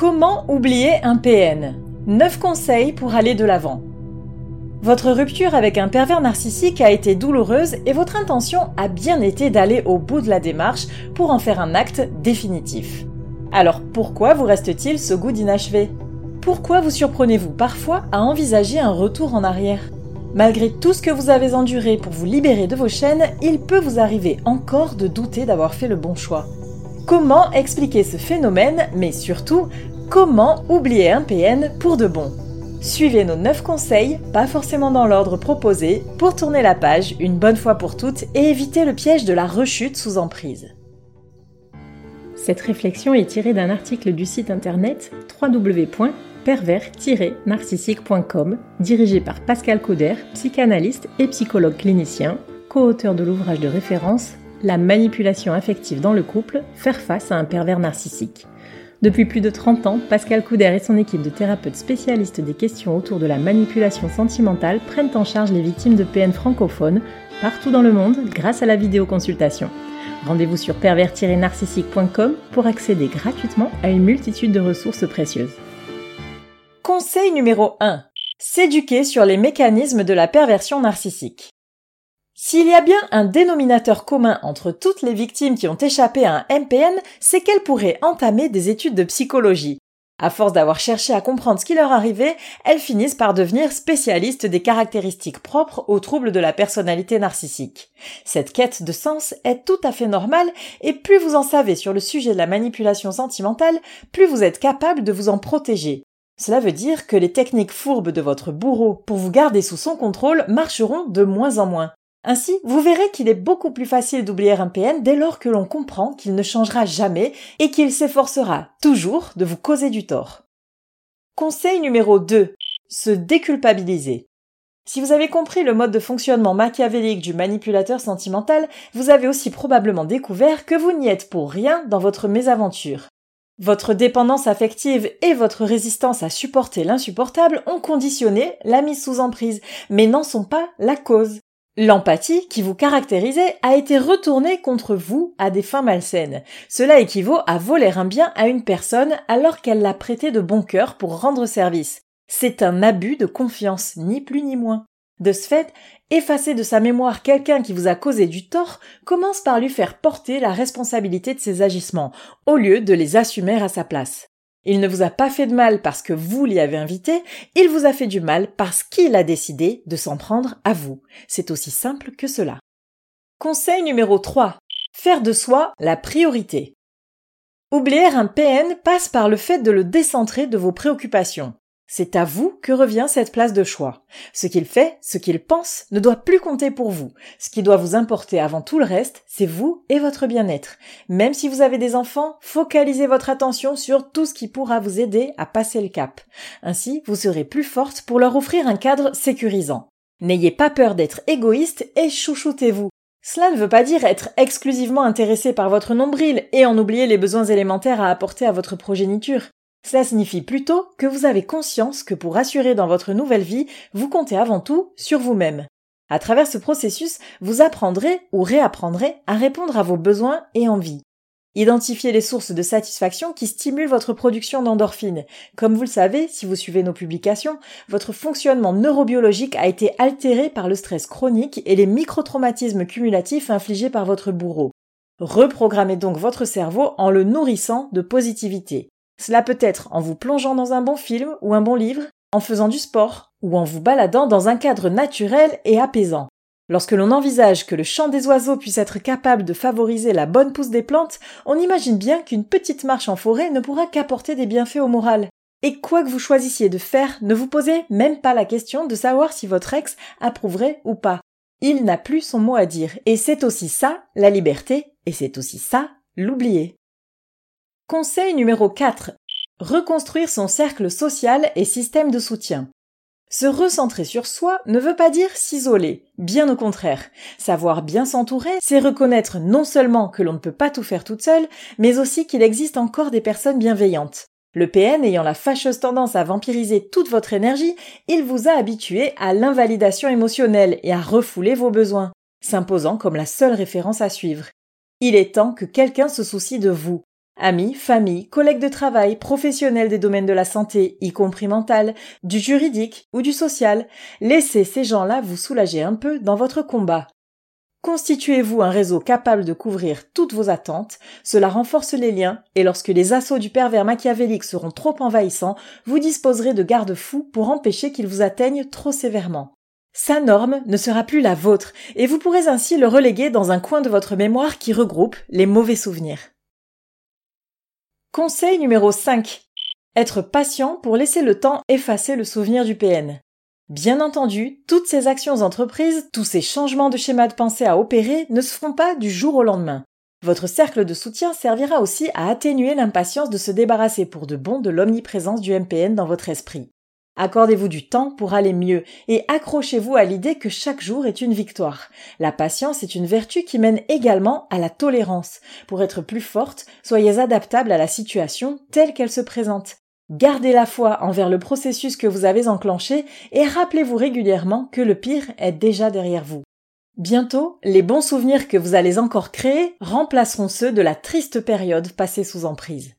Comment oublier un PN 9 conseils pour aller de l'avant. Votre rupture avec un pervers narcissique a été douloureuse et votre intention a bien été d'aller au bout de la démarche pour en faire un acte définitif. Alors pourquoi vous reste-t-il ce goût d'inachevé? Pourquoi vous surprenez-vous parfois à envisager un retour en arrière? Malgré tout ce que vous avez enduré pour vous libérer de vos chaînes, il peut vous arriver encore de douter d'avoir fait le bon choix. Comment expliquer ce phénomène, mais surtout, comment oublier un PN pour de bon? Suivez nos 9 conseils, pas forcément dans l'ordre proposé, pour tourner la page une bonne fois pour toutes et éviter le piège de la rechute sous emprise. Cette réflexion est tirée d'un article du site internet www.pervers-narcissique.com, dirigé par Pascal Cauder, psychanalyste et psychologue clinicien, co-auteur de l'ouvrage de référence la manipulation affective dans le couple, faire face à un pervers narcissique. Depuis plus de 30 ans, Pascal Couder et son équipe de thérapeutes spécialistes des questions autour de la manipulation sentimentale prennent en charge les victimes de PN francophones partout dans le monde grâce à la vidéoconsultation. Rendez-vous sur pervers-narcissique.com pour accéder gratuitement à une multitude de ressources précieuses. Conseil numéro 1. S'éduquer sur les mécanismes de la perversion narcissique. S'il y a bien un dénominateur commun entre toutes les victimes qui ont échappé à un MPN, c'est qu'elles pourraient entamer des études de psychologie. À force d'avoir cherché à comprendre ce qui leur arrivait, elles finissent par devenir spécialistes des caractéristiques propres aux troubles de la personnalité narcissique. Cette quête de sens est tout à fait normale et plus vous en savez sur le sujet de la manipulation sentimentale, plus vous êtes capable de vous en protéger. Cela veut dire que les techniques fourbes de votre bourreau pour vous garder sous son contrôle marcheront de moins en moins. Ainsi, vous verrez qu'il est beaucoup plus facile d'oublier un PN dès lors que l'on comprend qu'il ne changera jamais et qu'il s'efforcera toujours de vous causer du tort. Conseil numéro 2. Se déculpabiliser. Si vous avez compris le mode de fonctionnement machiavélique du manipulateur sentimental, vous avez aussi probablement découvert que vous n'y êtes pour rien dans votre mésaventure. Votre dépendance affective et votre résistance à supporter l'insupportable ont conditionné la mise sous emprise, mais n'en sont pas la cause. L'empathie qui vous caractérisait a été retournée contre vous à des fins malsaines. Cela équivaut à voler un bien à une personne alors qu'elle l'a prêté de bon cœur pour rendre service. C'est un abus de confiance, ni plus ni moins. De ce fait, effacer de sa mémoire quelqu'un qui vous a causé du tort commence par lui faire porter la responsabilité de ses agissements, au lieu de les assumer à sa place. Il ne vous a pas fait de mal parce que vous l'y avez invité, il vous a fait du mal parce qu'il a décidé de s'en prendre à vous. C'est aussi simple que cela. Conseil numéro 3. Faire de soi la priorité. Oublier un PN passe par le fait de le décentrer de vos préoccupations. C'est à vous que revient cette place de choix. Ce qu'il fait, ce qu'il pense, ne doit plus compter pour vous. Ce qui doit vous importer avant tout le reste, c'est vous et votre bien-être. Même si vous avez des enfants, focalisez votre attention sur tout ce qui pourra vous aider à passer le cap. Ainsi, vous serez plus forte pour leur offrir un cadre sécurisant. N'ayez pas peur d'être égoïste et chouchoutez-vous. Cela ne veut pas dire être exclusivement intéressé par votre nombril et en oublier les besoins élémentaires à apporter à votre progéniture. Cela signifie plutôt que vous avez conscience que pour assurer dans votre nouvelle vie, vous comptez avant tout sur vous-même. À travers ce processus, vous apprendrez ou réapprendrez à répondre à vos besoins et envies. Identifiez les sources de satisfaction qui stimulent votre production d'endorphines. Comme vous le savez, si vous suivez nos publications, votre fonctionnement neurobiologique a été altéré par le stress chronique et les microtraumatismes cumulatifs infligés par votre bourreau. Reprogrammez donc votre cerveau en le nourrissant de positivité. Cela peut être en vous plongeant dans un bon film ou un bon livre, en faisant du sport, ou en vous baladant dans un cadre naturel et apaisant. Lorsque l'on envisage que le chant des oiseaux puisse être capable de favoriser la bonne pousse des plantes, on imagine bien qu'une petite marche en forêt ne pourra qu'apporter des bienfaits au moral. Et quoi que vous choisissiez de faire, ne vous posez même pas la question de savoir si votre ex approuverait ou pas. Il n'a plus son mot à dire, et c'est aussi ça, la liberté, et c'est aussi ça, l'oublier. Conseil numéro 4. Reconstruire son cercle social et système de soutien. Se recentrer sur soi ne veut pas dire s'isoler, bien au contraire. Savoir bien s'entourer, c'est reconnaître non seulement que l'on ne peut pas tout faire toute seule, mais aussi qu'il existe encore des personnes bienveillantes. Le PN ayant la fâcheuse tendance à vampiriser toute votre énergie, il vous a habitué à l'invalidation émotionnelle et à refouler vos besoins, s'imposant comme la seule référence à suivre. Il est temps que quelqu'un se soucie de vous, Amis, famille, collègues de travail, professionnels des domaines de la santé, y compris mental, du juridique ou du social, laissez ces gens-là vous soulager un peu dans votre combat. Constituez-vous un réseau capable de couvrir toutes vos attentes, cela renforce les liens, et lorsque les assauts du pervers machiavélique seront trop envahissants, vous disposerez de garde-fous pour empêcher qu'ils vous atteignent trop sévèrement. Sa norme ne sera plus la vôtre, et vous pourrez ainsi le reléguer dans un coin de votre mémoire qui regroupe les mauvais souvenirs. Conseil numéro 5. Être patient pour laisser le temps effacer le souvenir du PN. Bien entendu, toutes ces actions entreprises, tous ces changements de schéma de pensée à opérer ne se feront pas du jour au lendemain. Votre cercle de soutien servira aussi à atténuer l'impatience de se débarrasser pour de bon de l'omniprésence du MPN dans votre esprit. Accordez-vous du temps pour aller mieux et accrochez-vous à l'idée que chaque jour est une victoire. La patience est une vertu qui mène également à la tolérance. Pour être plus forte, soyez adaptable à la situation telle qu'elle se présente. Gardez la foi envers le processus que vous avez enclenché et rappelez-vous régulièrement que le pire est déjà derrière vous. Bientôt, les bons souvenirs que vous allez encore créer remplaceront ceux de la triste période passée sous emprise.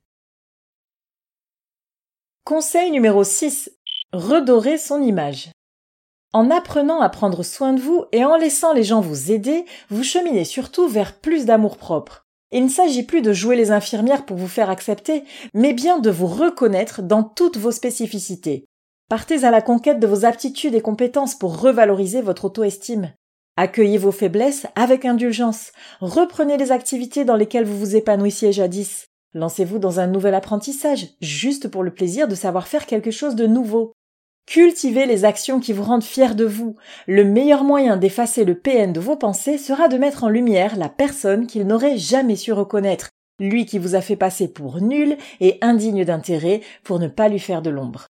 Conseil numéro 6. Redorer son image. En apprenant à prendre soin de vous et en laissant les gens vous aider, vous cheminez surtout vers plus d'amour propre. Il ne s'agit plus de jouer les infirmières pour vous faire accepter, mais bien de vous reconnaître dans toutes vos spécificités. Partez à la conquête de vos aptitudes et compétences pour revaloriser votre auto-estime. Accueillez vos faiblesses avec indulgence. Reprenez les activités dans lesquelles vous vous épanouissiez jadis. Lancez-vous dans un nouvel apprentissage, juste pour le plaisir de savoir faire quelque chose de nouveau. Cultivez les actions qui vous rendent fiers de vous. Le meilleur moyen d'effacer le PN de vos pensées sera de mettre en lumière la personne qu'il n'aurait jamais su reconnaître, lui qui vous a fait passer pour nul et indigne d'intérêt pour ne pas lui faire de l'ombre.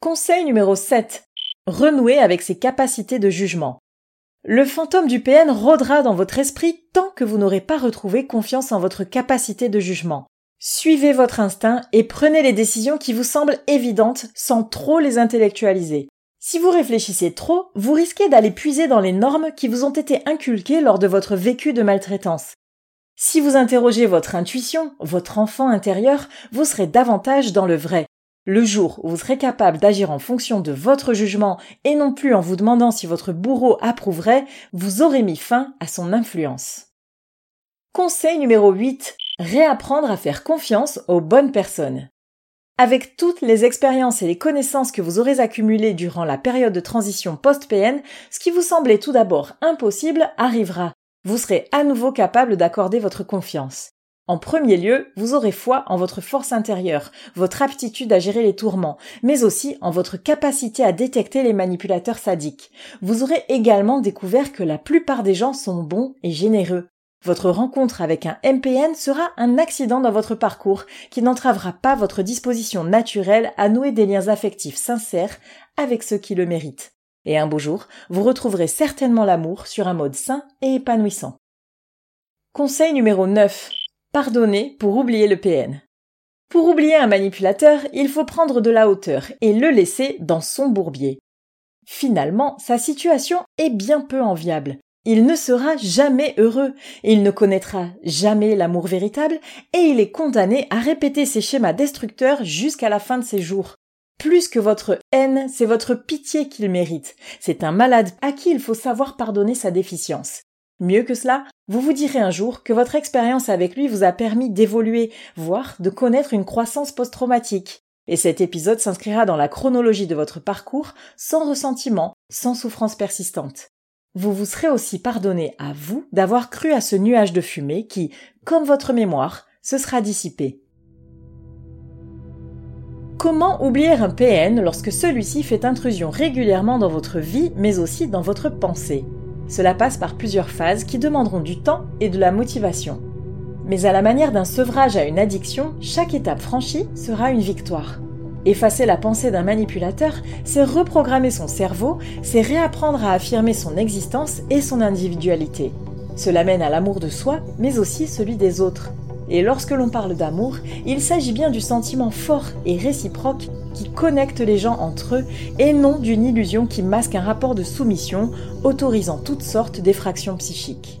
Conseil numéro 7. Renouer avec ses capacités de jugement. Le fantôme du PN rôdera dans votre esprit tant que vous n'aurez pas retrouvé confiance en votre capacité de jugement. Suivez votre instinct et prenez les décisions qui vous semblent évidentes sans trop les intellectualiser. Si vous réfléchissez trop, vous risquez d'aller puiser dans les normes qui vous ont été inculquées lors de votre vécu de maltraitance. Si vous interrogez votre intuition, votre enfant intérieur, vous serez davantage dans le vrai. Le jour où vous serez capable d'agir en fonction de votre jugement et non plus en vous demandant si votre bourreau approuverait, vous aurez mis fin à son influence. Conseil numéro 8. Réapprendre à faire confiance aux bonnes personnes. Avec toutes les expériences et les connaissances que vous aurez accumulées durant la période de transition post-PN, ce qui vous semblait tout d'abord impossible arrivera. Vous serez à nouveau capable d'accorder votre confiance. En premier lieu, vous aurez foi en votre force intérieure, votre aptitude à gérer les tourments, mais aussi en votre capacité à détecter les manipulateurs sadiques. Vous aurez également découvert que la plupart des gens sont bons et généreux. Votre rencontre avec un MPN sera un accident dans votre parcours qui n'entravera pas votre disposition naturelle à nouer des liens affectifs sincères avec ceux qui le méritent. Et un beau jour, vous retrouverez certainement l'amour sur un mode sain et épanouissant. Conseil numéro 9. Pardonner pour oublier le PN. Pour oublier un manipulateur, il faut prendre de la hauteur et le laisser dans son bourbier. Finalement, sa situation est bien peu enviable. Il ne sera jamais heureux, il ne connaîtra jamais l'amour véritable, et il est condamné à répéter ses schémas destructeurs jusqu'à la fin de ses jours. Plus que votre haine, c'est votre pitié qu'il mérite. C'est un malade à qui il faut savoir pardonner sa déficience. Mieux que cela, vous vous direz un jour que votre expérience avec lui vous a permis d'évoluer, voire de connaître une croissance post-traumatique. Et cet épisode s'inscrira dans la chronologie de votre parcours sans ressentiment, sans souffrance persistante vous vous serez aussi pardonné à vous d'avoir cru à ce nuage de fumée qui, comme votre mémoire, se sera dissipé. Comment oublier un PN lorsque celui-ci fait intrusion régulièrement dans votre vie mais aussi dans votre pensée? Cela passe par plusieurs phases qui demanderont du temps et de la motivation. Mais à la manière d'un sevrage à une addiction, chaque étape franchie sera une victoire. Effacer la pensée d'un manipulateur, c'est reprogrammer son cerveau, c'est réapprendre à affirmer son existence et son individualité. Cela mène à l'amour de soi, mais aussi celui des autres. Et lorsque l'on parle d'amour, il s'agit bien du sentiment fort et réciproque qui connecte les gens entre eux et non d'une illusion qui masque un rapport de soumission autorisant toutes sortes d'effractions psychiques.